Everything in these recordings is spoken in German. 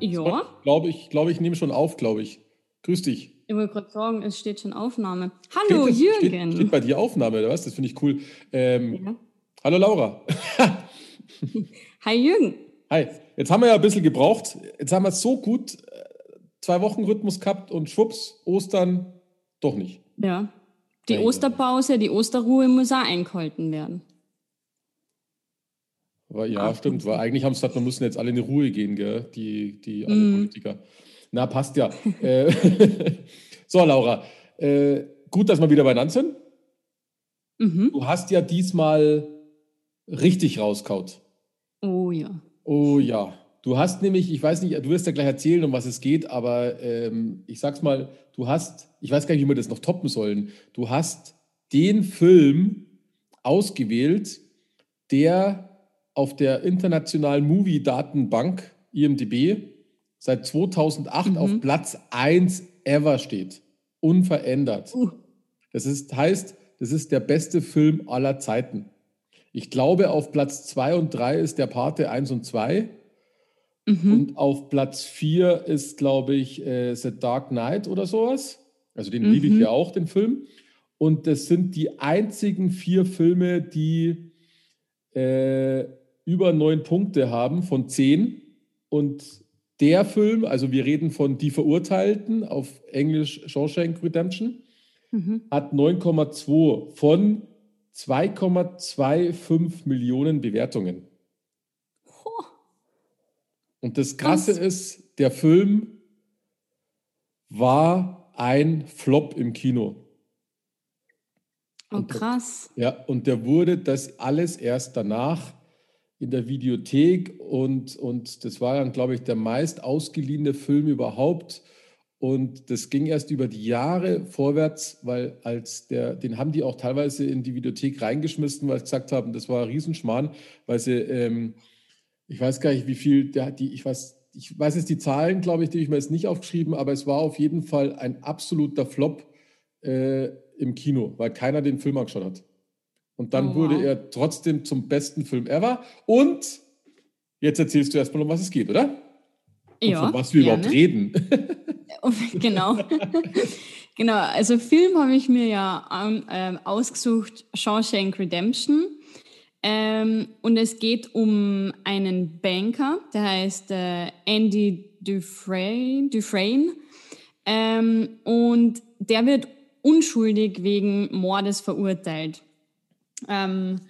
Ja, glaube, ich, glaube, ich nehme schon auf, glaube ich. Grüß dich. ich wollte gerade sagen, es steht schon Aufnahme. Hallo, Steht Jürgen. Steht, steht bei dir Aufnahme, oder was? Das finde ich cool. Ähm, ja. Hallo Laura. Hi, Jürgen. Hi. Jetzt haben wir ja ein bisschen gebraucht. Jetzt haben wir so gut äh, zwei Wochen Rhythmus gehabt und schwupps, Ostern doch nicht. Ja. Die ja. Osterpause, die Osterruhe muss auch eingehalten werden. Aber ja, Ach, stimmt. Weil eigentlich haben sie gesagt, wir müssen jetzt alle in die Ruhe gehen, gell? Die, die alle Mhm. Politiker. Na, passt ja. äh, so, Laura. Äh, gut, dass wir wieder beieinander sind. Mhm. Du hast ja diesmal richtig rauskaut. Oh ja. Oh ja. Du hast nämlich, ich weiß nicht, du wirst ja gleich erzählen, um was es geht, aber ähm, ich sag's mal, du hast, ich weiß gar nicht, wie wir das noch toppen sollen. Du hast den Film ausgewählt, der auf der internationalen Movie-Datenbank IMDb seit 2008 Mhm. auf Platz 1 ever steht. Unverändert. Uh. Das ist, heißt, das ist der beste Film aller Zeiten. Ich glaube, auf Platz 2 und 3 ist der Pate 1 und 2. Mhm. Und auf Platz 4 ist, glaube ich, äh, The Dark Knight oder sowas. Also den Mhm. liebe ich ja auch, den Film. Und das sind die einzigen vier Filme, die äh, über neun Punkte haben von zehn. Und der Film, also wir reden von Die Verurteilten, auf Englisch Shawshank Redemption, Mhm. hat 9,2 von 2,25 Millionen Bewertungen. Ho. Und das Krasse Krass. ist, der Film war ein Flop im Kino. Oh, Und- krass. Ja, und der wurde das alles erst danach in der Videothek und, und das war dann, glaube ich, der meist ausgeliehene Film überhaupt. Und das ging erst über die Jahre vorwärts, weil als der, den haben die auch teilweise in die Videothek reingeschmissen, weil sie gesagt haben, das war ein Riesenschmarrn, weil sie, ähm, ich weiß gar nicht, wie viel, der, die, ich weiß, ich weiß jetzt die Zahlen, glaube ich, die ich mir jetzt nicht aufgeschrieben, aber es war auf jeden Fall ein absoluter Flop äh, im Kino, weil keiner den Film angeschaut hat. Und dann Oh, wurde wow. er trotzdem zum besten Film ever. Und jetzt erzählst du erstmal, um was es geht, oder? Und Ja. von was wir gerne. überhaupt reden. genau. genau, also Film habe ich mir ja ähm, ähm, ausgesucht, Shawshank Redemption. Ähm, und es geht um einen Banker, der heißt äh, Andy Dufresne. Dufresne. Ähm, und der wird unschuldig wegen Mordes verurteilt. Ähm,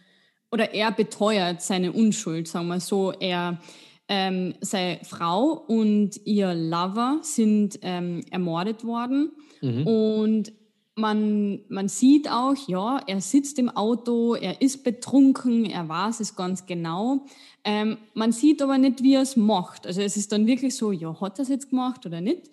oder er beteuert seine Unschuld, sagen wir so. Er, ähm, seine Frau und ihr Lover sind ähm, ermordet worden. Mhm. Und man, man sieht auch, ja, er sitzt im Auto, er ist betrunken, er weiß es ganz genau. Ähm, man sieht aber nicht, wie er es macht. Also es ist dann wirklich so, ja, hat er es jetzt gemacht oder nicht?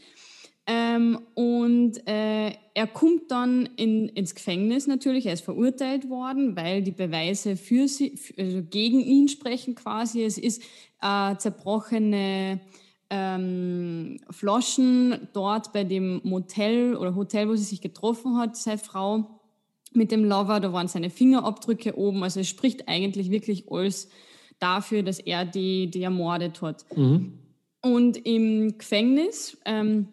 Ähm, und äh, er kommt dann in, ins Gefängnis natürlich, er ist verurteilt worden, weil die Beweise für sie, also gegen ihn sprechen quasi. Es ist äh, zerbrochene ähm, Flaschen dort bei dem Motel oder Hotel, wo sie sich getroffen hat, seine Frau mit dem Lover, da waren seine Fingerabdrücke oben. Also es spricht eigentlich wirklich alles dafür, dass er die, die ermordet hat. Mhm. Und im Gefängnis ähm,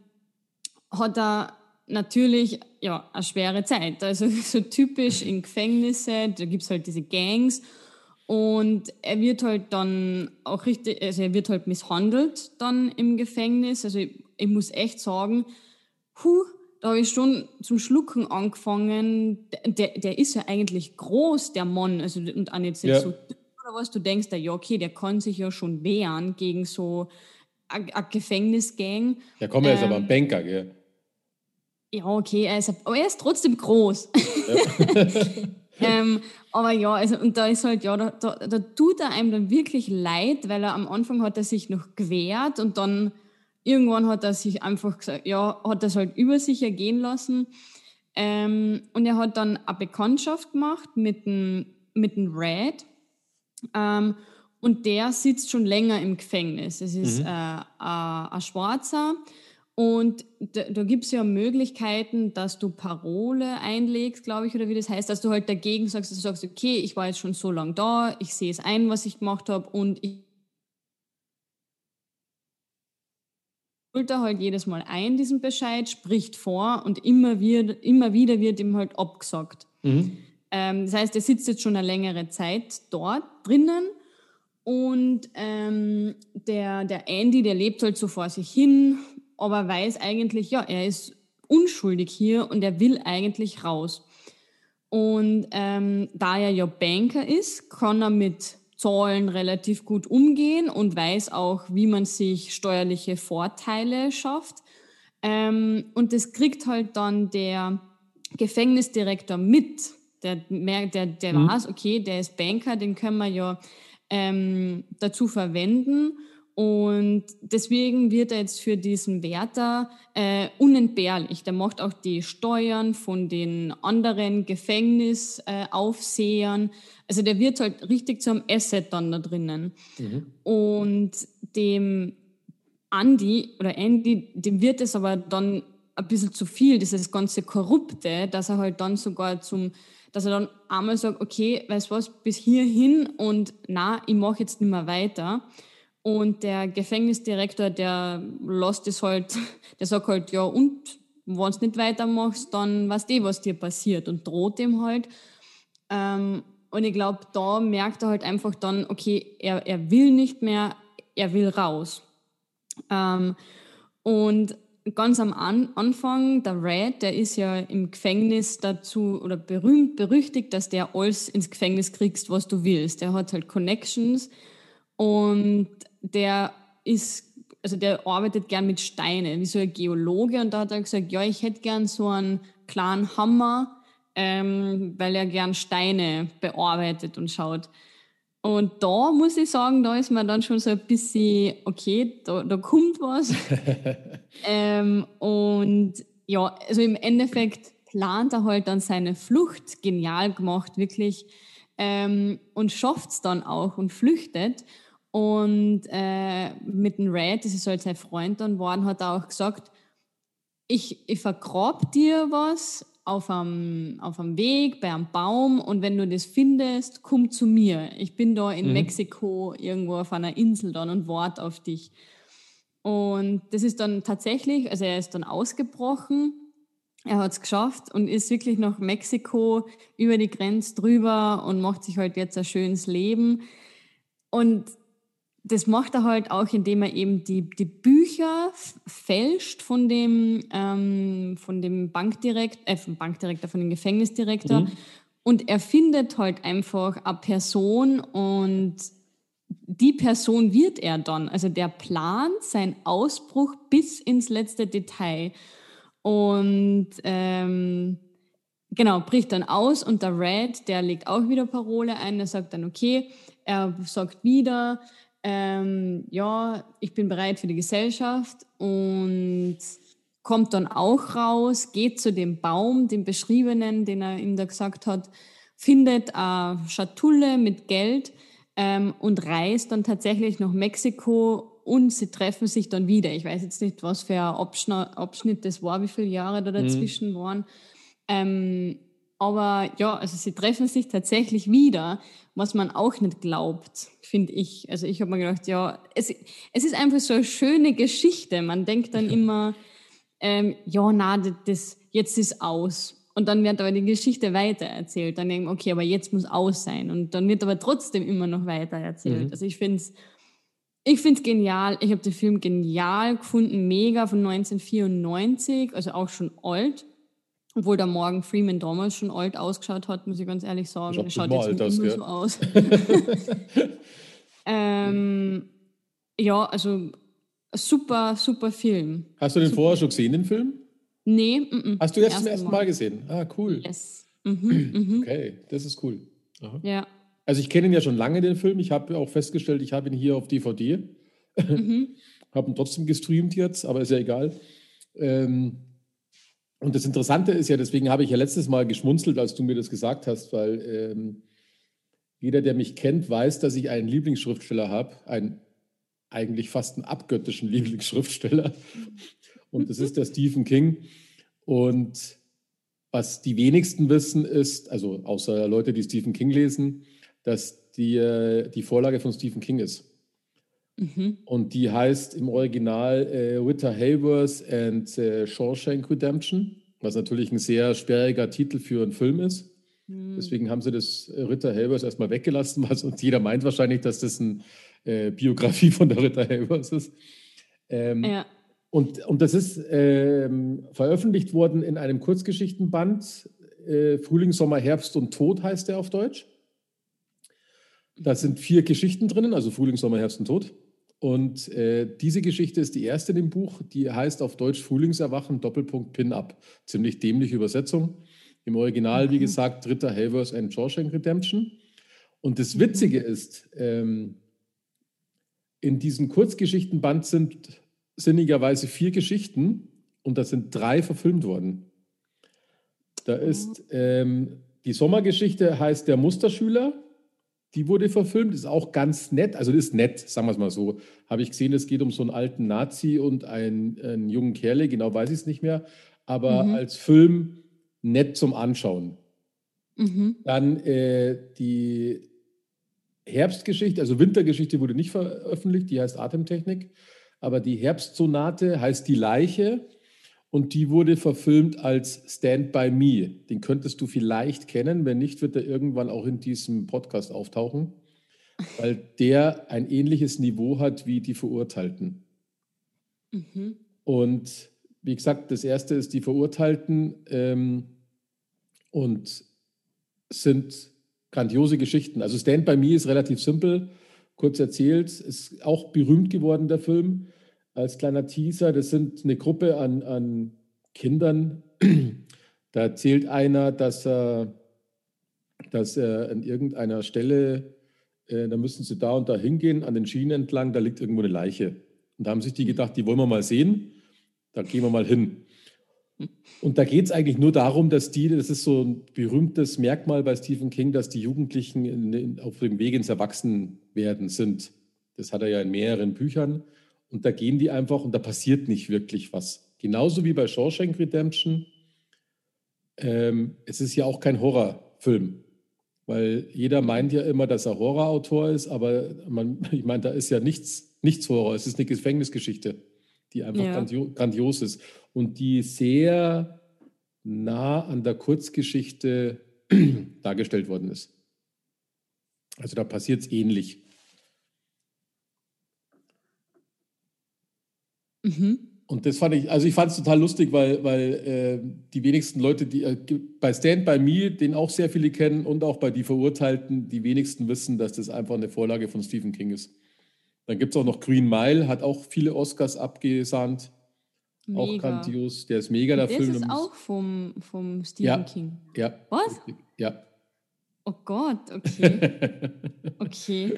hat er natürlich ja, eine schwere Zeit. Also so typisch in Gefängnisse, da gibt es halt diese Gangs. Und er wird halt dann auch richtig, also er wird halt misshandelt dann im Gefängnis. Also ich, ich muss echt sagen, puh, da habe ich schon zum Schlucken angefangen. Der, der ist ja eigentlich groß, der Mann. Also, und auch nicht Ja. so oder was. Du denkst da, ja, okay, der kann sich ja schon wehren gegen so eine Gefängnisgang. Der kommt ja jetzt aber Ähm, ein Banker, gell? Ja, okay, er ist, aber er ist trotzdem groß. ähm, aber ja, also, und da ist halt, ja, da, da, da tut er einem dann wirklich leid, weil er am Anfang hat er sich noch gewehrt und dann irgendwann hat er sich einfach gesagt, ja, hat das halt über sich ergehen lassen. Ähm, und er hat dann eine Bekanntschaft gemacht mit dem, mit dem Red. Ähm, und der sitzt schon länger im Gefängnis. Es ist Mhm. äh, äh, ein Schwarzer. Und da, da gibt es ja Möglichkeiten, dass du Parole einlegst, glaube ich, oder wie das heißt, dass du halt dagegen sagst, dass du sagst, okay, ich war jetzt schon so lange da, ich sehe es ein, was ich gemacht habe und ich er halt jedes Mal ein, diesen Bescheid, spricht vor und immer, wird, immer wieder wird ihm halt abgesagt. Mhm. Ähm, das heißt, er sitzt jetzt schon eine längere Zeit dort drinnen und ähm, der, der Andy, der lebt halt so vor sich hin, aber weiß eigentlich, ja, er ist unschuldig hier und er will eigentlich raus. Und ähm, da er ja Banker ist, kann er mit Zahlen relativ gut umgehen und weiß auch, wie man sich steuerliche Vorteile schafft. Ähm, und das kriegt halt dann der Gefängnisdirektor mit. Der, der, der mhm. weiß, okay, der ist Banker, den können wir ja ähm, dazu verwenden. Und deswegen wird er jetzt für diesen Wärter äh, unentbehrlich. Der macht auch die Steuern von den anderen Gefängnisaufsehern. Äh, also der wird halt richtig zum Asset dann da drinnen. Mhm. Und dem Andy oder Andy, dem wird es aber dann ein bisschen zu viel, dieses ganze Korrupte, dass er halt dann sogar zum dass er dann einmal sagt, okay, weißt du was, bis hierhin und na, ich mache jetzt nicht mehr weiter. Und der Gefängnisdirektor, der lässt es halt, der sagt halt, ja, und wenn du nicht weitermachst, dann weißt du eh, was dir passiert und droht ihm halt. Ähm, und ich glaube, da merkt er halt einfach dann, okay, er, er will nicht mehr, er will raus. Ähm, und ganz am An Anfang, der Red, der ist ja im Gefängnis dazu oder berühmt, berüchtigt, dass der alles ins Gefängnis kriegst, was du willst. Der hat halt Connections und der ist, also der arbeitet gern mit Steinen, wie so ein Geologe. Und da hat er gesagt, ja, ich hätte gern so einen kleinen Hammer, ähm, weil er gern Steine bearbeitet und schaut. Und da muss ich sagen, da ist man dann schon so ein bisschen, okay, da, da kommt was. ähm, und ja, also im Endeffekt plant er halt dann seine Flucht, genial gemacht, wirklich, ähm, und schafft es dann auch und flüchtet. Und äh, mit dem Red, das ist halt sein Freund dann geworden, hat er auch gesagt, ich, ich vergrab dir was auf einem, auf einem Weg, bei einem Baum und wenn du das findest, komm zu mir. Ich bin da in mhm. Mexiko irgendwo auf einer Insel dann und warte auf dich. Und das ist dann tatsächlich, also er ist dann ausgebrochen, er hat es geschafft und ist wirklich nach Mexiko über die Grenze drüber und macht sich halt jetzt ein schönes Leben. Und das macht er halt auch, indem er eben die, die Bücher fälscht von dem, ähm, von dem Bankdirektor, äh, vom Bankdirektor, von dem Gefängnisdirektor. Mhm. Und er findet halt einfach eine Person und die Person wird er dann. Also der plant seinen Ausbruch bis ins letzte Detail. Und ähm, genau, bricht dann aus und der Red, der legt auch wieder Parole ein, der sagt dann, okay, er sagt wieder, ähm, ja, ich bin bereit für die Gesellschaft und kommt dann auch raus, geht zu dem Baum, dem beschriebenen, den er ihm da gesagt hat, findet eine Schatulle mit Geld ähm, und reist dann tatsächlich nach Mexiko und sie treffen sich dann wieder. Ich weiß jetzt nicht, was für ein Abschnitt, das war, wie viele Jahre da dazwischen mhm. waren. Ähm, aber ja, also sie treffen sich tatsächlich wieder, was man auch nicht glaubt, finde ich. Also ich habe mir gedacht, ja, es, es ist einfach so eine schöne Geschichte. Man denkt dann immer, ähm, ja, na, das, jetzt ist aus. Und dann wird aber die Geschichte weitererzählt. Dann denken, okay, aber jetzt muss aus sein. Und dann wird aber trotzdem immer noch weitererzählt. Mhm. Also ich finde es ich find's genial. Ich habe den Film genial gefunden, mega von 1994, also auch schon alt. Obwohl der Morgan Freeman damals schon alt ausgeschaut hat, muss ich ganz ehrlich sagen. Er schaut jetzt nicht aus, so aus. ähm, ja, also super, super Film. Hast du den super. vorher schon gesehen, den Film? Nee. M -m. Hast du jetzt zum ersten Mal. Mal gesehen? Ah, cool. Yes. Mhm, mhm. Okay, das ist cool. Aha. Ja. Also ich kenne ihn ja schon lange, den Film. Ich habe auch festgestellt, ich habe ihn hier auf DVD. Mhm. habe ihn trotzdem gestreamt jetzt, aber ist ja egal. Ähm, und das Interessante ist ja, deswegen habe ich ja letztes Mal geschmunzelt, als du mir das gesagt hast, weil ähm, jeder, der mich kennt, weiß, dass ich einen Lieblingsschriftsteller habe, einen eigentlich fast einen abgöttischen Lieblingsschriftsteller. Und das ist der Stephen King. Und was die wenigsten wissen, ist, also außer Leute, die Stephen King lesen, dass die, äh, die Vorlage von Stephen King ist. Mhm. Und die heißt im Original äh, Rita Hayworth and äh, Shawshank Redemption, was natürlich ein sehr sperriger Titel für einen Film ist. Mhm. Deswegen haben sie das äh, Rita Hayworth erstmal weggelassen, was und jeder meint wahrscheinlich, dass das eine äh, Biografie von der Rita Hayworth ist. Ähm, ja. Und, und das ist ähm, veröffentlicht worden in einem Kurzgeschichtenband, äh, Frühling, Sommer, Herbst und Tod heißt der auf Deutsch. Da sind vier Geschichten drinnen, also Frühling, Sommer, Herbst und Tod. Und äh, diese Geschichte ist die erste in dem Buch, die heißt auf Deutsch Frühlingserwachen, Doppelpunkt Pin-Up. Ziemlich dämliche Übersetzung. Im Original, mhm. wie gesagt, Dritter Havers and Shawshank Redemption. Und das mhm. Witzige ist, ähm, in diesem Kurzgeschichtenband sind sinnigerweise vier Geschichten und da sind drei verfilmt worden. Da mhm. ist ähm, die Sommergeschichte heißt Der Musterschüler die wurde verfilmt, ist auch ganz nett. Also ist nett, sagen wir es mal so. Habe ich gesehen, es geht um so einen alten Nazi und einen, einen jungen Kerle, genau weiß ich es nicht mehr. Aber mhm. als Film nett zum Anschauen. Mhm. Dann äh, die Herbstgeschichte, also Wintergeschichte wurde nicht veröffentlicht, die heißt Atemtechnik. Aber die Herbstsonate heißt Die Leiche und die wurde verfilmt als Stand by Me. Den könntest du vielleicht kennen, wenn nicht, wird er irgendwann auch in diesem Podcast auftauchen, weil der ein ähnliches Niveau hat wie die Verurteilten. Mhm. Und wie gesagt, das erste ist die Verurteilten ähm, und sind grandiose Geschichten. Also Stand by Me ist relativ simpel, kurz erzählt, ist auch berühmt geworden, der Film als kleiner Teaser. Das sind eine Gruppe an, an Kindern. Da erzählt einer, dass er, dass er an irgendeiner Stelle, äh, da müssen sie da und da hingehen, an den Schienen entlang, da liegt irgendwo eine Leiche. Und da haben sich die gedacht, die wollen wir mal sehen, da gehen wir mal hin. Und da geht es eigentlich nur darum, dass die, das ist so ein berühmtes Merkmal bei Stephen King, dass die Jugendlichen in, auf dem Weg ins Erwachsenwerden sind. Das hat er ja in mehreren Büchern. Und da gehen die einfach und da passiert nicht wirklich was. Genauso wie bei Shawshank Redemption. Ähm, es ist ja auch kein Horrorfilm, weil jeder meint ja immer, dass er Horrorautor ist, aber man, ich meine, da ist ja nichts, nichts Horror. Es ist eine Gefängnisgeschichte, die einfach ja. grandios, grandios ist und die sehr nah an der Kurzgeschichte dargestellt worden ist. Also da passiert es ähnlich. Mhm. Und das fand ich, also ich fand es total lustig, weil, weil äh, die wenigsten Leute, die äh, bei Stand By Me, den auch sehr viele kennen, und auch bei Die Verurteilten, die wenigsten wissen, dass das einfach eine Vorlage von Stephen King ist. Dann gibt es auch noch Green Mile, hat auch viele Oscars abgesandt. Mega. Auch grandios. Der ist mega, der das Film. Das ist auch vom, vom Stephen ja, King. Ja. Was? Ja. Oh Gott, okay. okay.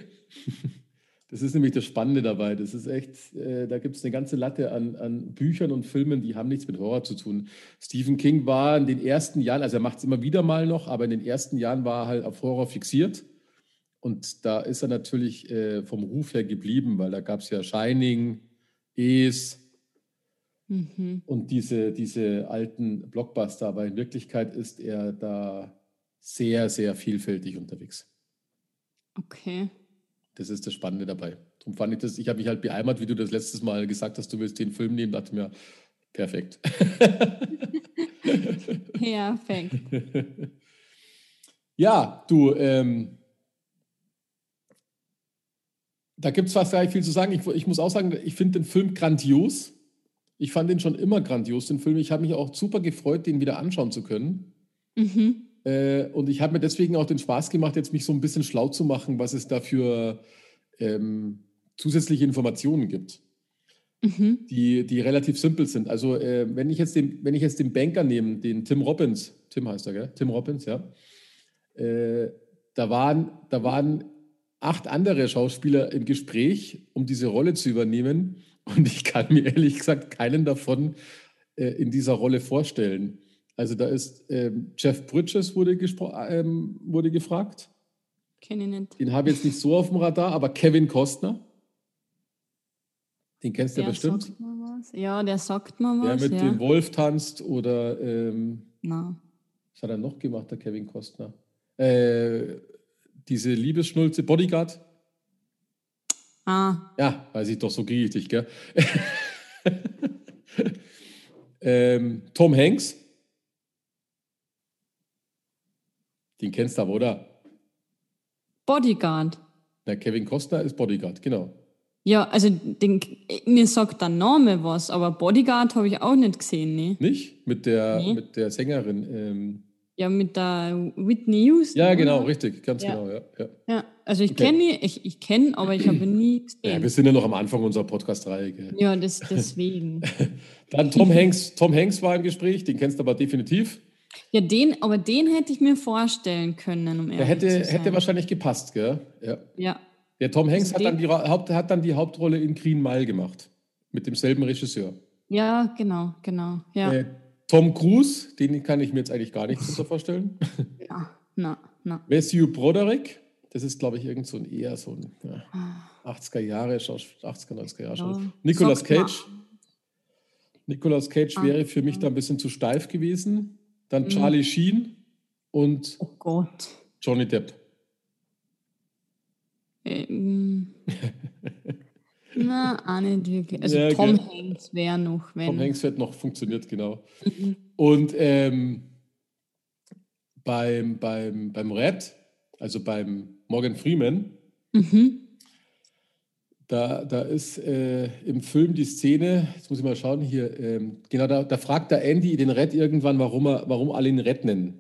Das ist nämlich das Spannende dabei. Das ist echt, äh, da gibt es eine ganze Latte an, an, Büchern und Filmen, die haben nichts mit Horror zu tun. Stephen King war in den ersten Jahren, also er macht es immer wieder mal noch, aber in den ersten Jahren war er halt auf Horror fixiert. Und da ist er natürlich äh, vom Ruf her geblieben, weil da gab es ja Shining, Es mhm. und diese, diese alten Blockbuster. Aber in Wirklichkeit ist er da sehr, sehr vielfältig unterwegs. Okay. Das ist das Spannende dabei. Darum fand ich das, ich habe mich halt beeimert, wie du das letztes Mal gesagt hast, du willst den Film nehmen, dachte mir, perfekt. perfekt. ja, du, ähm, da gibt es fast gar nicht viel zu sagen. Ich, ich muss auch sagen, ich finde den Film grandios. Ich fand den schon immer grandios, den Film. Ich habe mich auch super gefreut, den wieder anschauen zu können. Mhm. Äh, und ich habe mir deswegen auch den Spaß gemacht, jetzt mich so ein bisschen schlau zu machen, was es da für ähm, zusätzliche Informationen gibt, mhm. die, die relativ simpel sind. Also äh, wenn, ich jetzt den, wenn ich jetzt den Banker nehme, den Tim Robbins, Tim heißt er, gell? Tim Robbins, ja. Äh, da, waren, da waren acht andere Schauspieler im Gespräch, um diese Rolle zu übernehmen. Und ich kann mir ehrlich gesagt keinen davon äh, in dieser Rolle vorstellen. Also da ist ähm, Jeff Bridges wurde, ähm, wurde gefragt. Kenne ich nicht. Den habe ich jetzt nicht so auf dem Radar, aber Kevin Costner. Den kennst du ja bestimmt. Ja, der sagt mal was. Der mit ja. dem Wolf tanzt oder ähm, Na. was hat er noch gemacht, der Kevin Costner? Äh, diese Liebesschnulze, Bodyguard. Ah. Ja, weiß ich doch, so kriege ich dich, gell? ähm, Tom Hanks. Den kennst du aber, oder? Bodyguard. Na, Kevin Costner ist Bodyguard, genau. Ja, also den, mir sagt der Name was, aber Bodyguard habe ich auch nicht gesehen, ne? Nicht? Mit der, Nee. mit der Sängerin. Ähm, Ja, mit der Whitney Houston. ja, oder? genau, richtig, ganz Ja. genau, ja. ja. Ja, also ich Okay. kenne ihn, ich, ich kenne, aber ich habe nie Ja, gesehen. wir sind ja noch am Anfang unserer Podcast-Reihe. Ja, das, deswegen. Dann Tom Hanks. Tom Hanks war im Gespräch, den kennst du aber definitiv. Ja, den, aber den hätte ich mir vorstellen können, um Der hätte, zu sein. hätte wahrscheinlich gepasst, gell? Ja. Ja, Der Tom Hanks Also hat, dann die, Haupt, hat dann die Hauptrolle in Green Mile gemacht. Mit demselben Regisseur. ja, genau, genau. Ja, Äh, Tom Cruise, den kann ich mir jetzt eigentlich gar nicht so vorstellen. ja na, na. Matthew Broderick, das ist, glaube ich, irgend so ein eher so ein ja, 80er Jahre, Schaus- 80er, 90er Jahre. Ja, Schauspieler. Nicolas. Cage. Nicolas Cage Ah, wäre für mich da ein bisschen zu steif gewesen. Dann Charlie Sheen und Oh. Johnny Depp. Ähm, na, auch nicht wirklich. Also Ja, Tom okay. Hanks wäre noch, wenn. Tom Hanks hätte noch funktioniert, genau. Und ähm, beim, beim, beim Red, also beim Morgan Freeman, Mhm. Da, da ist äh, im Film die Szene, jetzt muss ich mal schauen hier, ähm, genau, da, da fragt der Andy den Red irgendwann, warum, er, warum alle ihn Red nennen.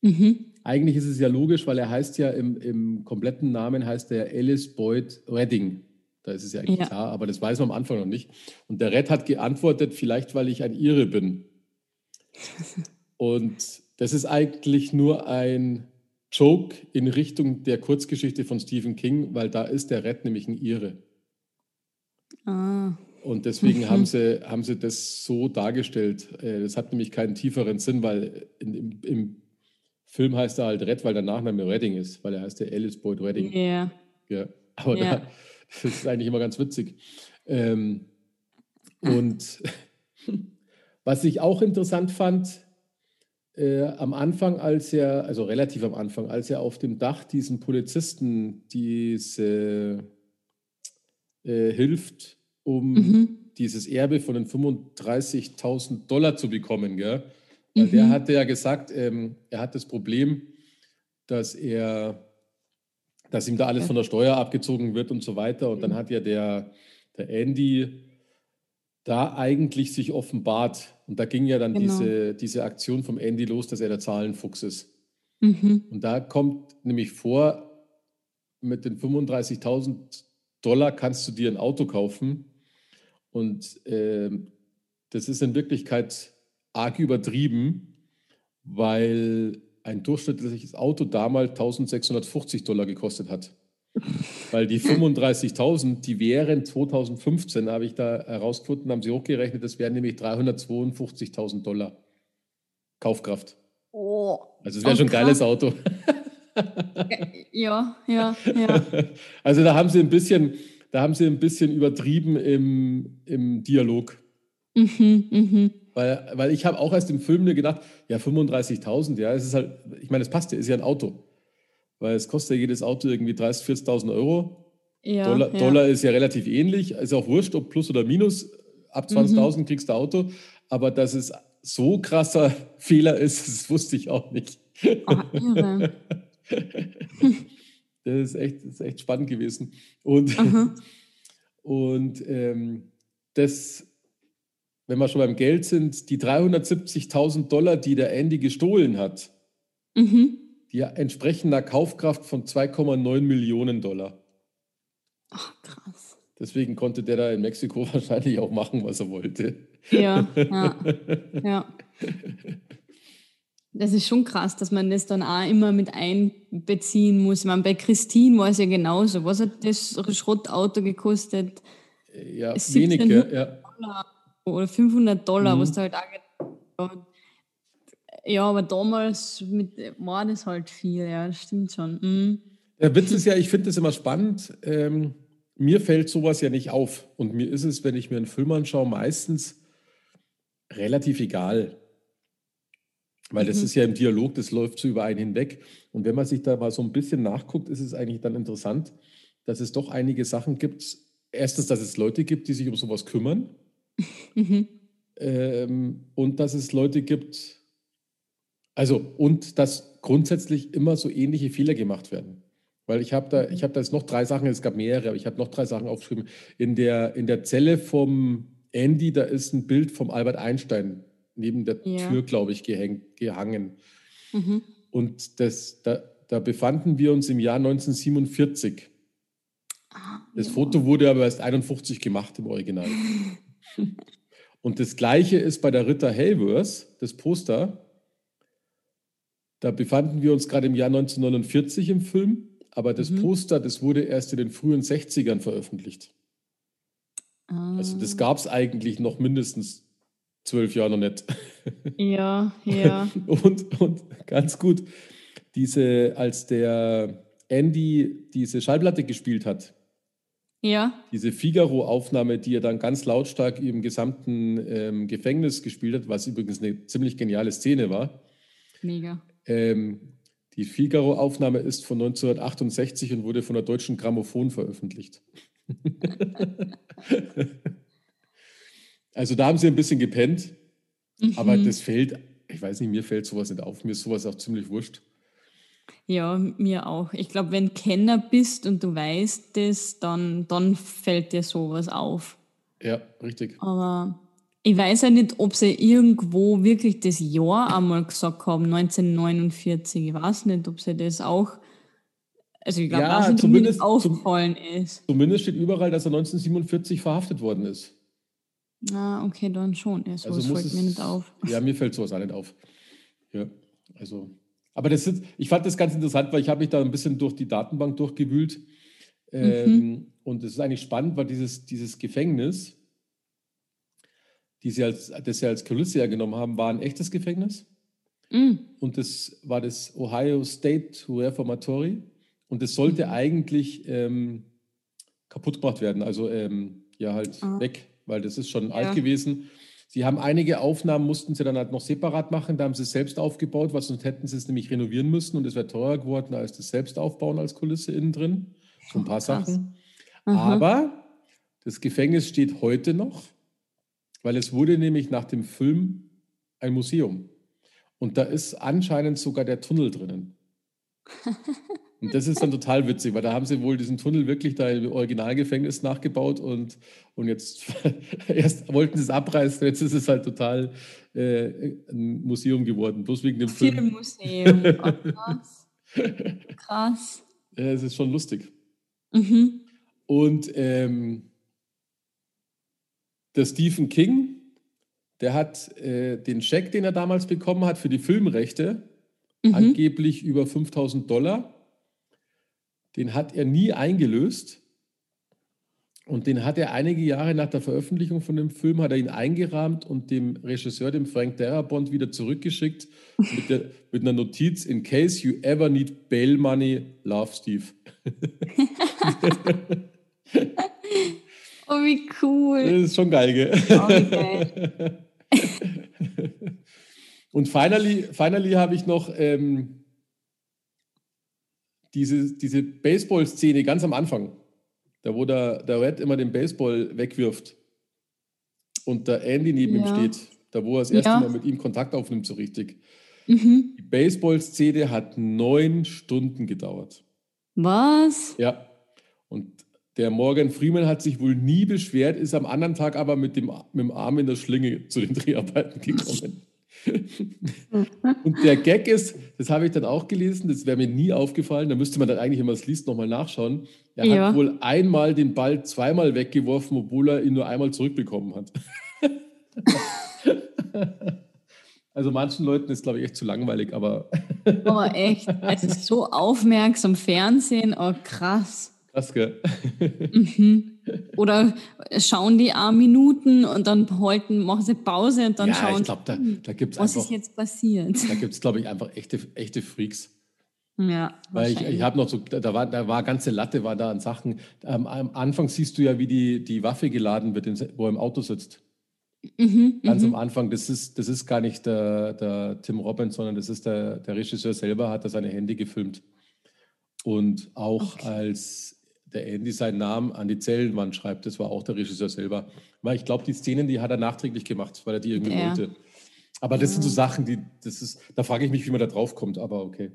Mhm. Eigentlich ist es ja logisch, weil er heißt ja im, im kompletten Namen heißt er Alice Boyd Redding. Da ist es ja eigentlich Ja. klar, aber das weiß man am Anfang noch nicht. Und der Red hat geantwortet, vielleicht weil ich ein Ire bin. Und das ist eigentlich nur ein Joke in Richtung der Kurzgeschichte von Stephen King, weil da ist der Red nämlich ein Ire. Ah. Und deswegen Mhm. haben, sie, haben sie das so dargestellt. Äh, Das hat nämlich keinen tieferen Sinn, weil in, im, im Film heißt er halt Red, weil der Nachname Redding ist, weil er heißt der Alice Boyd Redding. Ja. Ja. Aber Ja. Da, das ist eigentlich immer ganz witzig. Ähm, und was ich auch interessant fand, äh, am Anfang, als er, also relativ am Anfang, als er auf dem Dach diesen Polizisten diese äh, hilft, um Mhm. dieses Erbe von den 35.000 Dollar zu bekommen. Gell? Weil der Mhm. hatte ja gesagt, ähm, er hat das Problem, dass er, dass ihm da alles von der Steuer abgezogen wird und so weiter. Und dann hat ja der, der Andy da eigentlich sich offenbart. Und da ging ja dann Genau. diese, diese Aktion vom Andy los, dass er der Zahlenfuchs ist. Mhm. Und da kommt nämlich vor, mit den 35.000 Dollar kannst du dir ein Auto kaufen. Und ähm, das ist in Wirklichkeit arg übertrieben, weil ein durchschnittliches Auto damals 1650 Dollar gekostet hat. Weil die 35.000, die wären 2015, habe ich da herausgefunden, haben sie hochgerechnet, das wären nämlich 352.000 Dollar Kaufkraft. Oh. Also es wäre schon ein geiles. Auto. Ja, ja, ja. Also da haben sie ein bisschen, da haben sie ein bisschen übertrieben im, im Dialog. Mhm, mhm. Weil, weil ich habe auch erst im Film mir gedacht, ja, 35.000, ja, es ist halt, ich meine, es passt ja, ist ja ein Auto. Weil es kostet ja jedes Auto irgendwie 30.000, 40.000 Euro. Ja, Dollar, ja. Dollar ist ja relativ ähnlich, ist auch wurscht, ob plus oder minus. Ab Mhm. 20.000 kriegst du Auto. Aber dass es so krasser Fehler ist, das wusste ich auch nicht. Ah, irre. Das ist echt, das ist echt spannend gewesen. Und, Aha. und ähm, das, wenn wir schon beim Geld sind, die 370.000 Dollar, die der Andy gestohlen hat, Mhm. die entsprechen einer Kaufkraft von 2,9 Millionen Dollar. Ach, krass. Deswegen konnte der da in Mexiko wahrscheinlich auch machen, was er wollte. Ja, ja, ja. Das ist schon krass, dass man das dann auch immer mit einbeziehen muss. Ich meine, bei Christine war es ja genauso. Was hat das Schrottauto gekostet? Ja, 17 wenig, ja. Dollar oder 500 Dollar, Mhm. was da halt auch Ja, aber damals mit, war das halt viel, ja, das stimmt schon. Mhm. Der Witz ist ja, ich finde das immer spannend. Ähm, mir fällt sowas ja nicht auf. Und mir ist es, wenn ich mir einen Film anschaue, meistens relativ egal. Weil das Mhm. ist ja im Dialog, das läuft so über einen hinweg. Und wenn man sich da mal so ein bisschen nachguckt, ist es eigentlich dann interessant, dass es doch einige Sachen gibt. Erstens, dass es Leute gibt, die sich um sowas kümmern. Mhm. Ähm, und dass es Leute gibt, also und dass grundsätzlich immer so ähnliche Fehler gemacht werden. Weil ich habe da, ich habe da jetzt noch drei Sachen, es gab mehrere, aber ich habe noch drei Sachen aufgeschrieben. In der, in der Zelle vom Andy, da ist ein Bild vom Albert Einstein neben der ja. Tür, glaube ich, gehängt, gehangen. Mhm. Und das, da, da befanden wir uns im Jahr 1947. Ah, das ja. Foto wurde aber erst 51 gemacht im Original. Und das gleiche ist bei der Ritter Helvers, das Poster. Da befanden wir uns gerade im Jahr 1949 im Film, aber das mhm. Poster, das wurde erst in den frühen 60ern veröffentlicht. Ah. Also das gab es eigentlich noch mindestens zwölf Jahre noch nicht. Ja, ja. und, und ganz gut, diese, als der Andy diese Schallplatte gespielt hat, ja. Diese Figaro-Aufnahme, die er dann ganz lautstark im gesamten ähm, Gefängnis gespielt hat, was übrigens eine ziemlich geniale Szene war. Mega. Ähm, die Figaro-Aufnahme ist von 1968 und wurde von der Deutschen Grammophon veröffentlicht. also da haben sie ein bisschen gepennt, mhm. aber das fällt, ich weiß nicht, mir fällt sowas nicht auf, mir ist sowas auch ziemlich wurscht. Ja, mir auch. Ich glaube, wenn Kenner bist und du weißt das, dann, dann fällt dir sowas auf. Ja, richtig. Aber ich weiß ja nicht, ob sie irgendwo wirklich das Jahr einmal gesagt haben, 1949. Ich weiß nicht, ob sie das auch. Also ich glaube, ja, dass zumindest aufgefallen ist. Zumindest steht überall, dass er 1947 verhaftet worden ist. Ah, okay, dann schon. Ja, sowas also fällt es, mir nicht auf. Ja, mir fällt sowas auch nicht auf. Ja, also aber das ist, ich fand das ganz interessant, weil ich habe mich da ein bisschen durch die Datenbank durchgewühlt. Ähm, mhm. Und es ist eigentlich spannend, weil dieses, dieses Gefängnis, die sie als, das sie als Kulisse hergenommen haben, war ein echtes Gefängnis. Mhm. Und das war das Ohio State Reformatory. Und das sollte mhm. eigentlich ähm, kaputt gemacht werden, also ähm, ja halt ah. weg, weil das ist schon ja. alt gewesen. Sie haben einige Aufnahmen, mussten sie dann halt noch separat machen. Da haben sie es selbst aufgebaut, weil sonst hätten sie es nämlich renovieren müssen und es wäre teurer geworden als das Selbstaufbauen als Kulisse innen drin. So ein paar. Sachen. Aber das Gefängnis steht heute noch, weil es wurde nämlich nach dem Film ein Museum. Und da ist anscheinend sogar der Tunnel drinnen. Und das ist dann total witzig, weil da haben sie wohl diesen Tunnel wirklich da im Originalgefängnis nachgebaut und, und jetzt erst wollten sie es abreißen, jetzt ist es halt total äh, ein Museum geworden, bloß wegen dem Film. Filmmuseum, oh, krass. krass. Ja, es ist schon lustig. Mhm. Und ähm, der Stephen King, der hat äh, den Scheck, den er damals bekommen hat für die Filmrechte, mhm. angeblich über 5000 Dollar den hat er nie eingelöst. Und den hat er einige Jahre nach der Veröffentlichung von dem Film, hat er ihn eingerahmt und dem Regisseur, dem Frank Darabont, wieder zurückgeschickt mit, der, mit einer Notiz, in case you ever need bail money, love Steve. oh, wie cool. Das ist schon geil, gell? Okay. und finally, finally habe ich noch ähm, diese, diese Baseball-Szene ganz am Anfang, da wo der, der Red immer den Baseball wegwirft und der Andy neben ja. ihm steht, da wo er das erste ja. Mal mit ihm Kontakt aufnimmt, so richtig. Mhm. Die Baseball-Szene hat neun Stunden gedauert. Was? Ja. Und der Morgan Freeman hat sich wohl nie beschwert, ist am anderen Tag aber mit dem, mit dem Arm in der Schlinge zu den Dreharbeiten gekommen. und der Gag ist, das habe ich dann auch gelesen, das wäre mir nie aufgefallen, da müsste man dann eigentlich, wenn man es liest, nochmal nachschauen. Er ja. hat wohl einmal den Ball zweimal weggeworfen, obwohl er ihn nur einmal zurückbekommen hat. also manchen Leuten ist, glaube ich, echt zu langweilig, aber. oh, echt. Es ist so aufmerksam Fernsehen, oh krass. Krass, gell? Mhm. Oder schauen die auch Minuten und dann halten, machen sie Pause und dann ja, schauen ich glaub, da, da gibt's was einfach, ist jetzt passiert. Da gibt es, glaube ich, einfach echte, echte Freaks. Ja, Weil ich, ich habe noch so, da war, da war ganze Latte war da an Sachen. Ähm, am Anfang siehst du ja, wie die, die Waffe geladen wird, wo er im Auto sitzt. Mhm, Ganz am mhm. Anfang, das ist, das ist gar nicht der, der Tim Robbins, sondern das ist der, der Regisseur selber, hat da seine Hände gefilmt. Und auch okay. als der Andy seinen Namen an die Zellenwand schreibt. Das war auch der Regisseur selber. Weil ich glaube, die Szenen, die hat er nachträglich gemacht, weil er die irgendwie Ja. wollte. Aber das sind so Sachen, die, das ist, da frage ich mich, wie man da drauf kommt, aber okay.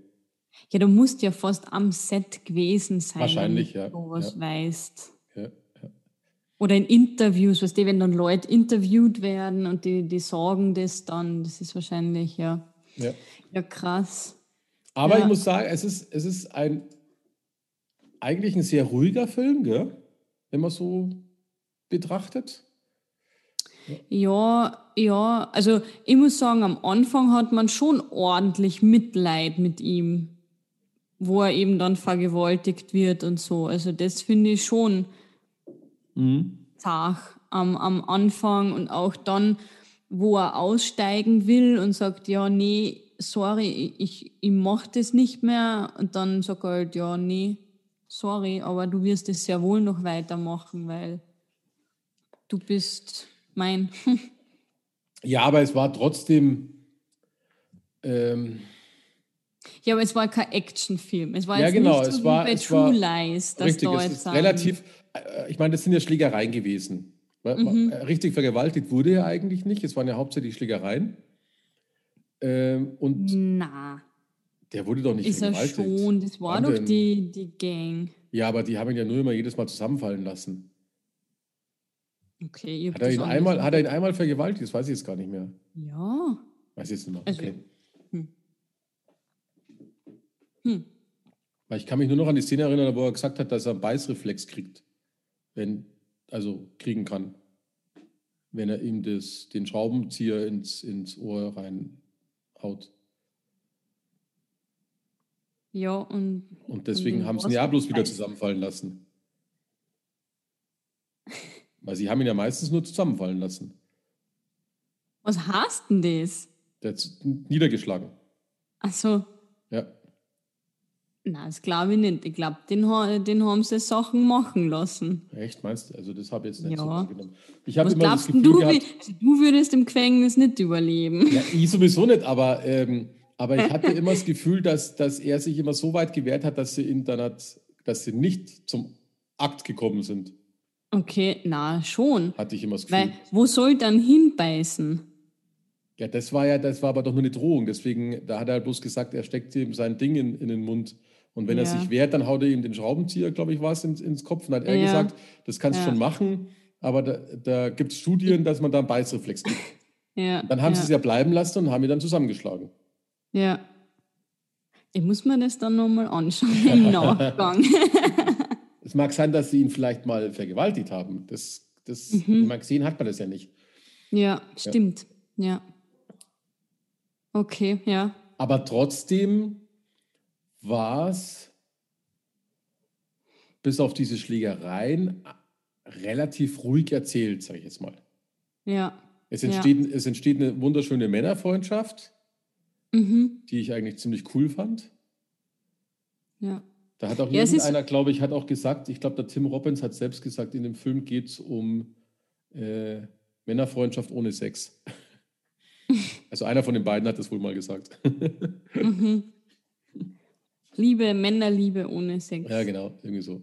Ja, du musst ja fast am Set gewesen sein, Wahrscheinlich, wenn ja, du sowas ja. weißt. Ja, ja. Oder in Interviews, weißt du, wenn dann Leute interviewt werden und die, die sagen das dann, das ist wahrscheinlich, ja, ja. ja krass. Aber Ja. ich muss sagen, es ist, es ist ein eigentlich ein sehr ruhiger Film, gell? wenn man so betrachtet. Ja, ja, also ich muss sagen, am Anfang hat man schon ordentlich Mitleid mit ihm, wo er eben dann vergewaltigt wird und so. Also das finde ich schon zach am, am Anfang und auch dann, wo er aussteigen will und sagt, ja, nee, sorry, ich, ich, ich mach das nicht mehr. Und dann sagt er halt, ja, nee, sorry, aber du wirst es sehr wohl noch weitermachen, weil du bist mein. Ja, aber es war trotzdem. Ähm, Ja, aber es war kein Actionfilm. Es war Ja, jetzt genau, nicht so es war- bei es True war Lies, dass richtig, da jetzt ist relativ. äh, Ich meine, das sind ja Schlägereien gewesen. Mhm. äh, Richtig vergewaltigt wurde er eigentlich nicht. Es waren ja hauptsächlich Schlägereien. Ähm, und Na, der wurde doch nicht ist er schon. Das war Wann doch denn? die, die Gang. Ja, aber die haben ihn ja nur immer jedes Mal zusammenfallen lassen. Okay, ich hab Hat er das ihn anders einmal, hat er ihn einmal vergewaltigt? Das weiß ich jetzt gar nicht mehr. Ja. Weiß ich jetzt nicht mehr. Also- Okay. Hm. Weil ich kann mich nur noch an die Szene erinnern, wo er gesagt hat, dass er einen Beißreflex kriegt. Wenn, also kriegen kann. Wenn er ihm das, den Schraubenzieher ins, ins Ohr reinhaut. Ja, und Und deswegen den haben sie ihn ja bloß wieder zusammenfallen lassen. Weil sie haben ihn ja meistens nur zusammenfallen lassen. was heißt denn das? Der hat niedergeschlagen. Also, Ja. na, das glaube ich nicht. Ich glaube, den, den haben sie Sachen machen lassen. Echt, meinst du? Also das habe ich jetzt nicht Ja. so wahrgenommen. Ich habe immer das Gefühl du? gehabt, Also, du würdest im Gefängnis nicht überleben. Ja, ich sowieso nicht, aber, ähm, aber ich hatte immer das Gefühl, dass, dass er sich immer so weit gewehrt hat, dass sie hat, dass sie nicht zum Akt gekommen sind. Okay, na, schon. Hatte ich immer das Gefühl. Weil, wo soll dann hinbeißen? ja, das war ja, das war aber doch nur eine Drohung. Deswegen, da hat er halt bloß gesagt, er steckt ihm sein Ding in, in den Mund. Und wenn er Ja. sich wehrt, dann haut er ihm den Schraubenzieher, glaube ich, war es, ins, ins Kopf. Und hat er Ja. gesagt, das kannst du Ja. schon machen, aber da, da gibt es Studien, dass man da einen Beißreflex. Ja, Dann haben sie es ja bleiben lassen und haben ihn dann zusammengeschlagen. Ja. Ich muss mir das dann nochmal anschauen im Nachgang. Es mag sein, dass sie ihn vielleicht mal vergewaltigt haben. Das, das, Mhm. Mal gesehen hat man das ja nicht. ja, stimmt. Ja. Okay, ja. Aber trotzdem war es bis auf diese Schlägereien relativ ruhig erzählt, sage ich jetzt mal. Ja. Es Ja. entsteht, es entsteht eine wunderschöne Männerfreundschaft, Mhm. die ich eigentlich ziemlich cool fand. Ja. Da hat auch Ja, irgendeiner, glaube ich, hat auch gesagt, ich glaube, der Tim Robbins hat selbst gesagt, in dem Film geht es um äh, Männerfreundschaft ohne Sex. Also einer von den beiden hat das wohl mal gesagt. Mhm. Liebe, Männerliebe ohne Sex. ja, genau, irgendwie so.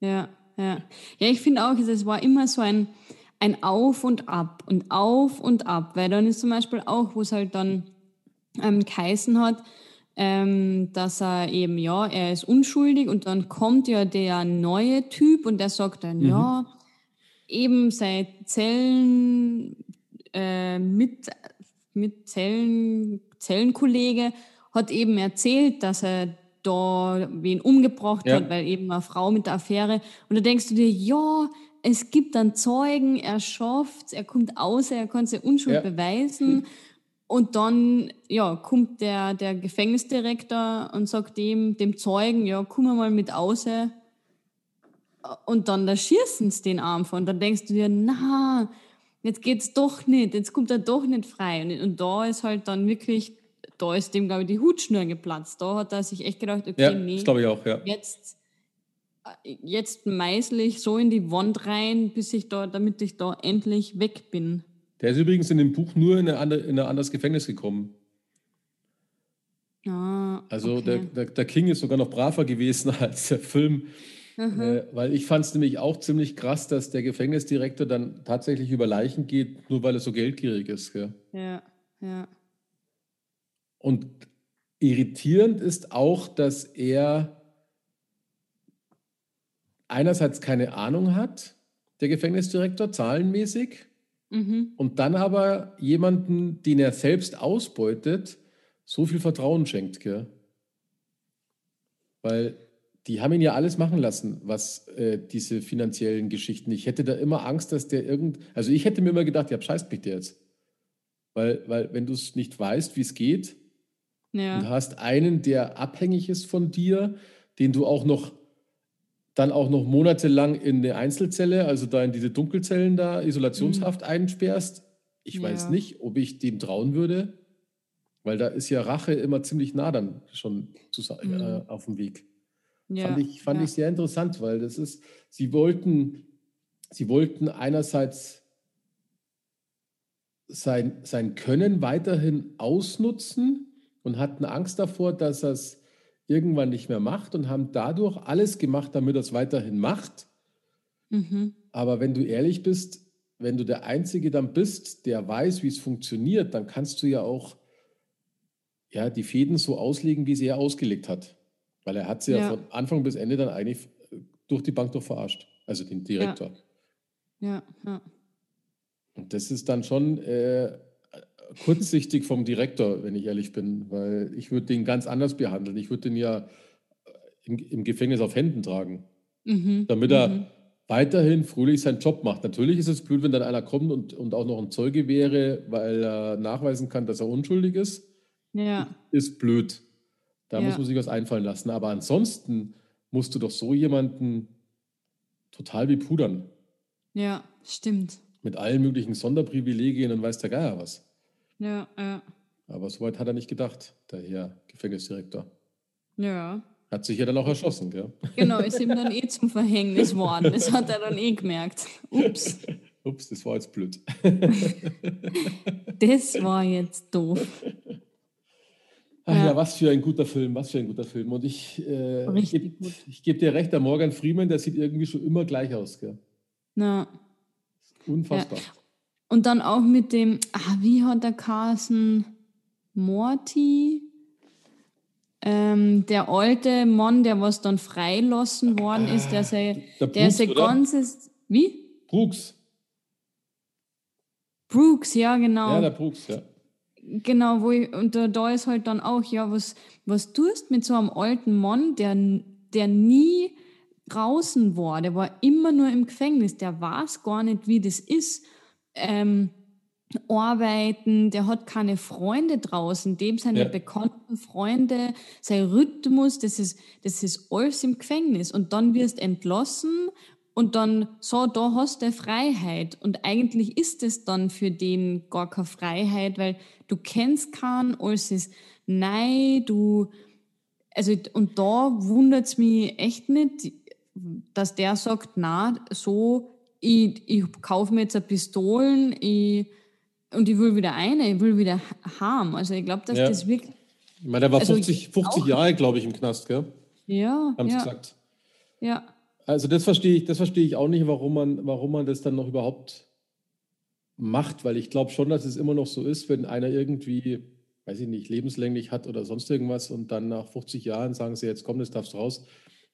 Ja, ja. Ja, ich finde auch, es war immer so ein, ein Auf und Ab und Auf und Ab, weil dann ist zum Beispiel auch, wo es halt dann ähm, geheißen hat, ähm, dass er eben, ja, er ist unschuldig und dann kommt ja der neue Typ und der sagt dann, ja, eben sein Zellen äh, mit, mit Zellen, Zellenkollege hat eben erzählt, dass er da wen umgebracht Ja. hat, weil eben eine Frau mit der Affäre. Und da denkst du dir, ja, es gibt dann Zeugen, er schafft er kommt aus, er kann seine Unschuld Ja. beweisen. Und dann ja, kommt der, der Gefängnisdirektor und sagt dem, dem Zeugen, ja, komm mal mit aus. Und dann da schießen sie den Arm von. Dann denkst du dir, na, jetzt geht's doch nicht, jetzt kommt er doch nicht frei. Und, und da ist halt dann wirklich, da ist dem, glaube ich, die Hutschnur geplatzt. Da hat er sich echt gedacht, okay, Ja, nee, ich auch, ja. jetzt, äh, jetzt meißel ich so in die Wand rein, bis ich da, damit ich da endlich weg bin. Der ist übrigens in dem Buch nur in, eine andere, in ein anderes Gefängnis gekommen. Ah, Also okay. der, der, der King ist sogar noch braver gewesen als der Film. Äh, weil ich fand es nämlich auch ziemlich krass, dass der Gefängnisdirektor dann tatsächlich über Leichen geht, nur weil er so geldgierig ist. Gell? Ja, ja. Und irritierend ist auch, dass er einerseits keine Ahnung hat, der Gefängnisdirektor, zahlenmäßig, Mhm. und dann aber jemanden, den er selbst ausbeutet, so viel Vertrauen schenkt. Gell? Weil die haben ihn ja alles machen lassen, was äh, diese finanziellen Geschichten. Ich hätte da immer Angst, dass der irgend. Also ich hätte mir immer gedacht, ja, scheißt mich der jetzt. Weil, weil wenn du es nicht weißt, wie es geht, Ja. und hast einen, der abhängig ist von dir, den du auch noch dann auch noch monatelang in eine Einzelzelle, also da in diese Dunkelzellen da, Isolationshaft einsperrst. Ich weiß Ja. nicht, ob ich dem trauen würde, weil da ist ja Rache immer ziemlich nah dann schon zusammen, Mhm. äh, auf dem Weg. ja. Fand, ich, fand ja. ich sehr interessant, weil das ist, sie wollten, sie wollten einerseits sein, sein Können weiterhin ausnutzen und hatten Angst davor, dass es irgendwann nicht mehr macht und haben dadurch alles gemacht, damit er es weiterhin macht. Mhm. Aber wenn du ehrlich bist, wenn du der Einzige dann bist, der weiß, wie es funktioniert, dann kannst du ja auch ja, die Fäden so auslegen, wie sie er ausgelegt hat. Weil er hat sie ja, Ja. von Anfang bis Ende dann eigentlich durch die Bank durch verarscht. Also den Direktor. Ja, ja. Und das ist dann schon äh, kurzsichtig vom Direktor, wenn ich ehrlich bin, weil ich würde den ganz anders behandeln. Ich würde den ja äh, im, im Gefängnis auf Händen tragen, Mhm. damit er Mhm. weiterhin fröhlich seinen Job macht. Natürlich ist es blöd, wenn dann einer kommt und, und auch noch ein Zeuge wäre, weil er nachweisen kann, dass er unschuldig ist. Ja, Ist blöd. Da Ja. muss man sich was einfallen lassen. Aber ansonsten musst du doch so jemanden total bepudern. ja, stimmt. Mit allen möglichen Sonderprivilegien und weiß der Geier was. Ja, ja, Aber soweit hat er nicht gedacht, der Herr Gefängnisdirektor. ja. Hat sich ja dann auch erschossen, gell? Genau, ist ihm dann eh zum Verhängnis worden. Das hat er dann eh gemerkt. Ups, Ups, das war jetzt blöd. das war jetzt doof. Ach ja. Ja. was für ein guter Film, was für ein guter Film. Und ich, äh, ich gebe geb dir recht, der Morgan Freeman, der sieht irgendwie schon immer gleich aus, gell? Na. Unfassbar. Und dann auch mit dem, ah, wie hat der Carson Morty? Ähm, der alte Mann, der was dann freilassen worden ist, der sei, der der Brooks, ganzes, wie? Brooks. Brooks, ja genau. Ja, der Brooks, ja. Genau, wo ich, und da, da ist halt dann auch, ja, was, was tust mit so einem alten Mann, der, der nie draußen war, der war immer nur im Gefängnis, der weiß gar nicht, wie das ist. Ähm, arbeiten, der hat keine Freunde draußen, dem seine Ja. bekannten Freunde, sein Rhythmus, das ist, das ist alles im Gefängnis. Und dann wirst entlassen und dann so, da hast du Freiheit. Und eigentlich ist es dann für den gar keine Freiheit, weil du kennst keinen, alles ist nein, du, also, und da wundert es mich echt nicht, dass der sagt, na, so, ich, ich kaufe mir jetzt eine Pistolen, ich, und ich will wieder eine, ich will wieder haben. Also ich glaube, dass Ja. das wirklich, Ich meine, der war Also 50, 50 auch- Jahre, glaube ich, im Knast, gell? ja, Haben sie ja, gesagt. ja, Also das verstehe ich, das verstehe ich auch nicht, warum man, warum man das dann noch überhaupt macht, weil ich glaube schon, dass es immer noch so ist, wenn einer irgendwie, weiß ich nicht, lebenslänglich hat oder sonst irgendwas und dann nach 50 Jahren sagen sie, jetzt komm, das darfst du raus.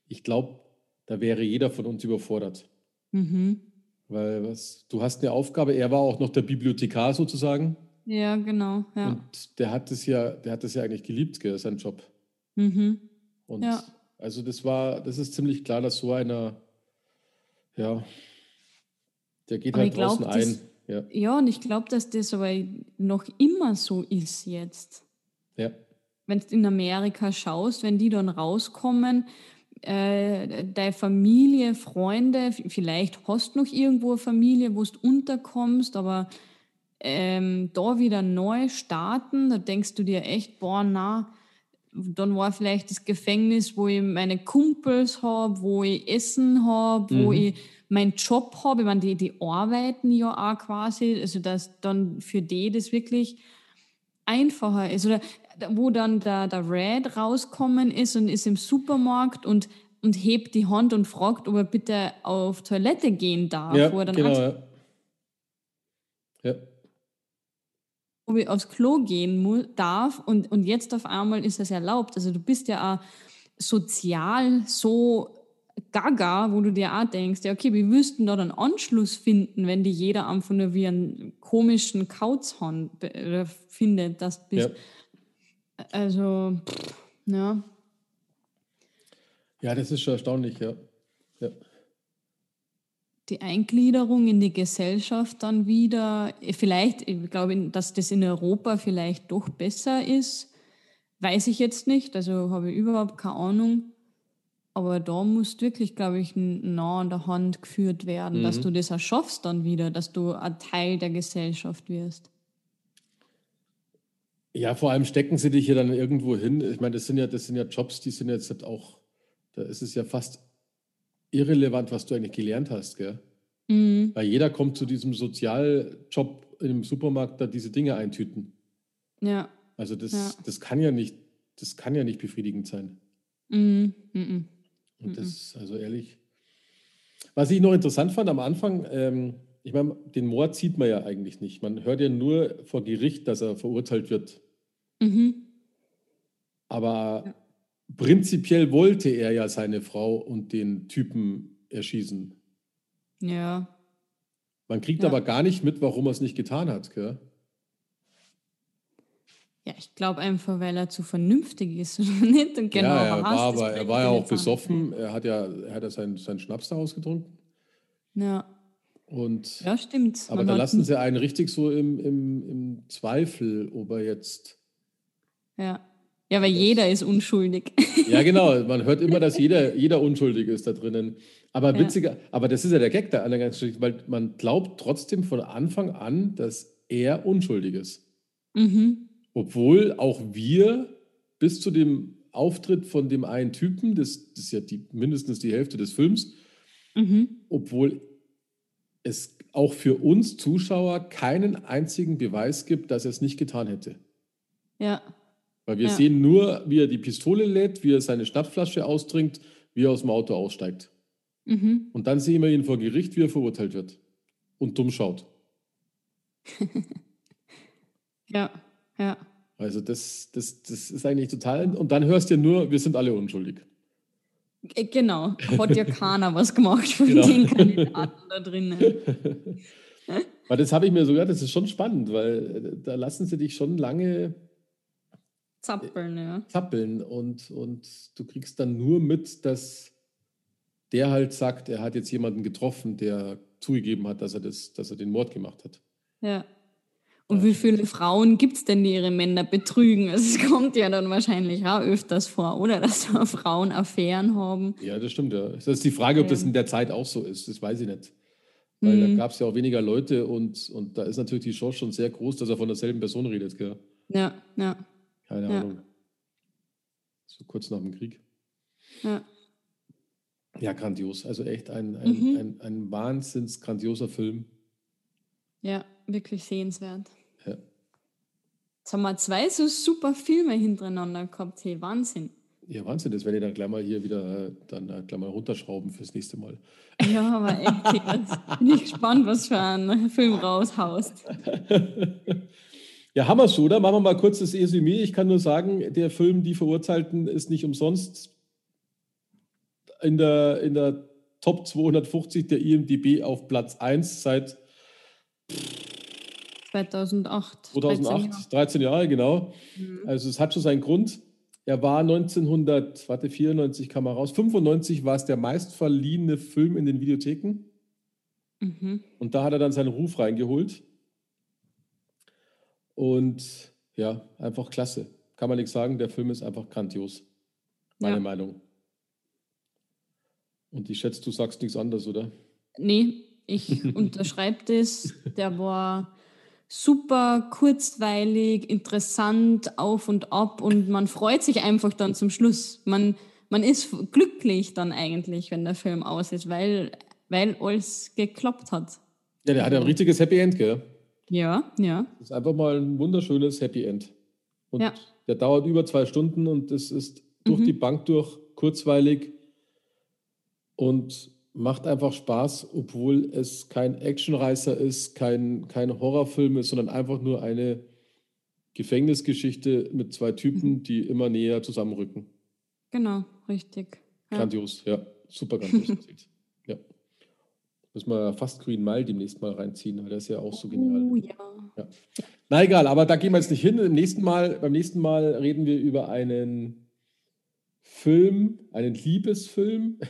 Ich glaube, da wäre jeder von uns überfordert. mhm. Weil was, du hast eine Aufgabe, er war auch noch der Bibliothekar sozusagen ja, genau, ja, und der hat es ja, der hat es ja eigentlich geliebt, gell, sein Job. mhm. Und Ja. also das war, das ist ziemlich klar, dass so einer, ja, der geht Aber halt glaub, draußen ein. das- Ja, Ja, und ich glaube, dass das aber noch immer so ist jetzt. ja, wenn du in Amerika schaust, wenn die dann rauskommen, äh, deine Familie, Freunde, vielleicht hast du noch irgendwo eine Familie, wo du unterkommst, aber ähm, da wieder neu starten, da denkst du dir echt, boah, na, dann war vielleicht das Gefängnis, wo ich meine Kumpels habe, wo ich Essen habe, wo Mhm. ich meinen Job habe. Ich meine, die, die arbeiten ja auch quasi, also dass dann für die das wirklich einfacher ist. Oder wo dann der, der Red rauskommen ist und ist im Supermarkt und und hebt die Hand und fragt, ob er bitte auf Toilette gehen darf. Ja, er genau. Ja. ja. ob ich aufs Klo gehen darf und, und jetzt auf einmal ist das erlaubt. Also du bist ja auch sozial so gaga, wo du dir auch denkst, ja okay, du denn da dann Anschluss finden, wenn die jeder einfach nur wie einen komischen äh, findet, dass du bist. Ja. Also, pff, ja. ja, das ist schon erstaunlich, ja. ja. die Eingliederung in die Gesellschaft dann wieder, vielleicht, ich glaube, dass das in Europa vielleicht doch besser ist, weiß ich jetzt nicht, also habe ich überhaupt keine Ahnung. Aber da muss wirklich, glaube ich, nah an der Hand geführt werden, dass du das auch schaffst dann wieder, dass du ein Teil der Gesellschaft wirst. Ja, vor allem stecken sie dich ja dann irgendwo hin. Ich meine, das sind ja, das sind ja Jobs, die sind jetzt halt auch, da ist es ja fast irrelevant, was du eigentlich gelernt hast, gell? Mhm. Weil jeder kommt zu diesem Sozialjob im Supermarkt, da diese Dinge eintüten. Ja. Also das, Ja. das kann ja nicht, das kann ja nicht befriedigend sein. Mhm. Mhm. Und das, also ehrlich. Was ich noch interessant fand am Anfang, ähm, ich meine, den Mord sieht man ja eigentlich nicht. Man hört ja nur vor Gericht, dass er verurteilt wird. Mhm. Aber prinzipiell wollte er ja seine Frau und den Typen erschießen. Ja. Man kriegt Ja. aber gar nicht mit, warum er es nicht getan hat. Gell? Ja, ich glaube einfach, weil er zu vernünftig ist oder nicht. Und genau ja, er war, aber, er war ja auch besoffen. Er hat ja, er hat ja seinen, seinen Schnaps da ausgetrunken. Ja, Und, ja stimmt. aber Man da lassen sie einen richtig so im, im, im Zweifel, ob er jetzt. Ja. ja, weil jeder ist unschuldig. Ja, genau. Man hört immer, dass jeder, jeder unschuldig ist da drinnen. Aber Ja. witziger, aber das ist ja der Gag da an der ganzen Geschichte, weil man glaubt trotzdem von Anfang an, dass er unschuldig ist. mhm. Obwohl auch wir bis zu dem Auftritt von dem einen Typen, das, das ist ja die, mindestens die Hälfte des Films, Mhm. obwohl es auch für uns Zuschauer keinen einzigen Beweis gibt, dass er es nicht getan hätte. Ja, Weil wir Ja. sehen nur, wie er die Pistole lädt, wie er seine Schnapsflasche austrinkt, wie er aus dem Auto aussteigt. mhm. Und dann sehen wir ihn vor Gericht, wie er verurteilt wird und dumm schaut. ja, ja. Also das, das, das ist eigentlich total. Und dann hörst du ja nur, wir sind alle unschuldig. Äh, Genau, hat ja keiner was gemacht von Genau. den Kandidaten da drinnen. Weil das habe ich mir sogar, das ist schon spannend, weil äh, da lassen sie dich schon lange Zappeln, ja. zappeln und, und du kriegst dann nur mit, dass der halt sagt, er hat jetzt jemanden getroffen, der zugegeben hat, dass er, das, dass er den Mord gemacht hat. Ja. Und wie viele Frauen gibt es denn, die ihre Männer betrügen? Es kommt ja dann wahrscheinlich auch öfters vor, oder? Dass da Frauen Affären haben. Ja, das stimmt, ja. Das ist die Frage, ob das in der Zeit auch so ist. Das weiß ich nicht. Weil da Mhm. gab es ja auch weniger Leute und, und da ist natürlich die Chance schon sehr groß, dass er von derselben Person redet. Gell? Ja, ja, Keine Ja. Ahnung. So kurz nach dem Krieg. ja. Ja, grandios. Also echt ein, ein, Mhm. ein, ein wahnsinns grandioser Film. Ja, wirklich sehenswert. Jetzt haben wir zwei so super Filme hintereinander gehabt. Hey, Wahnsinn. Ja, Wahnsinn, das werde ich dann gleich mal hier wieder äh, dann äh, gleich mal runterschrauben fürs nächste Mal. Ja, aber echt, bin ich gespannt, was für einen Film raushaust. Ja, haben wir es, oder? Machen wir mal kurz das Resümee. Ich kann nur sagen, der Film Die Verurteilten ist nicht umsonst in der, in der Top 250 der IMDB auf Platz 1 seit 2008. 2008, 13 Jahre, genau. Mhm. Also es hat schon seinen Grund. Er war 1900, warte, 94 kam er raus. 95 war es der meistverliehene Film in den Videotheken. Mhm. Und da hat er dann seinen Ruf reingeholt. Und ja, einfach klasse. Kann man nichts sagen, der Film ist einfach grandios. Meine Ja. Meinung. Und ich schätze, du sagst nichts anderes, oder? Nee, ich unterschreibe das. Der war super kurzweilig, interessant, auf und ab und man freut sich einfach dann zum Schluss. Man, man ist glücklich dann eigentlich, wenn der Film aus ist, weil, weil alles geklappt hat. Ja, der hat ja ein richtiges Happy End, gell? Ja, ja, Das ist einfach mal ein wunderschönes Happy End. Und Ja. der dauert über zwei Stunden und es ist durch Mhm. die Bank durch kurzweilig und macht einfach Spaß, obwohl es kein Actionreißer ist, kein, kein Horrorfilm ist, sondern einfach nur eine Gefängnisgeschichte mit zwei Typen, mhm. die immer näher zusammenrücken. Genau, richtig. Ja. Grandios, ja, super grandios. ja. Müssen wir fast Green Mile demnächst mal reinziehen, weil der ist ja auch so genial. Oh ja. ja. Na egal, aber da gehen wir jetzt nicht hin. Im nächsten mal, beim nächsten Mal reden wir über einen Film, einen Liebesfilm.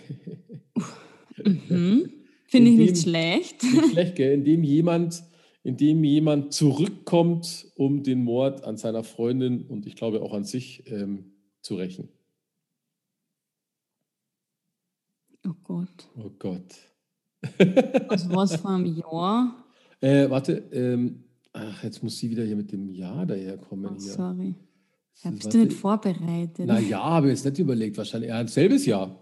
Mhm. Finde ich nicht schlecht. Nicht schlecht, gell? In dem jemand, in dem jemand zurückkommt, um den Mord an seiner Freundin und ich glaube auch an sich ähm, zu rächen. Oh Gott. Oh Gott. Was war es vor einem Jahr? Äh, warte, ähm, ach, jetzt muss sie wieder hier mit dem Jahr daherkommen. Oh, sorry. Habst du nicht vorbereitet? Na ja, habe ich jetzt nicht überlegt. Wahrscheinlich ja, selbes Jahr.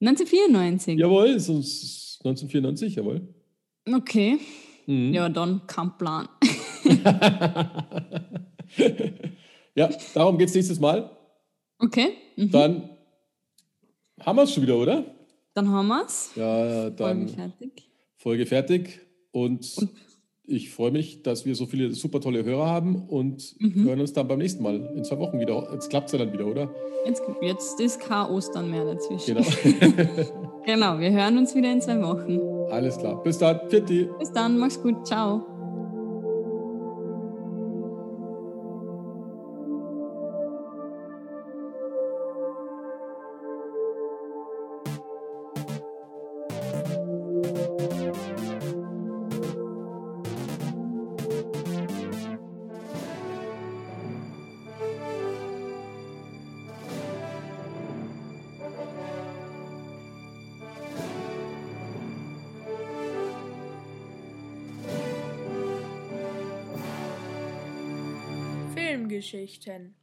1994. Jawohl, sonst 1994, jawohl. Okay. Mhm. Ja, dann kein Plan. ja, darum geht es nächstes Mal. Okay. Mhm. Dann haben wir es schon wieder, oder? Dann haben wir es. Ja, dann. Folge fertig. Folge fertig. Und, und ich freue mich, dass wir so viele super tolle Hörer haben und mhm. hören uns dann beim nächsten Mal in zwei Wochen wieder. Jetzt klappt es ja dann wieder, oder? Jetzt, jetzt ist kein Ostern mehr dazwischen. Genau. genau, wir hören uns wieder in zwei Wochen. Alles klar. Bis dann. Fitti. Bis dann. Mach's gut. Ciao. Geschichten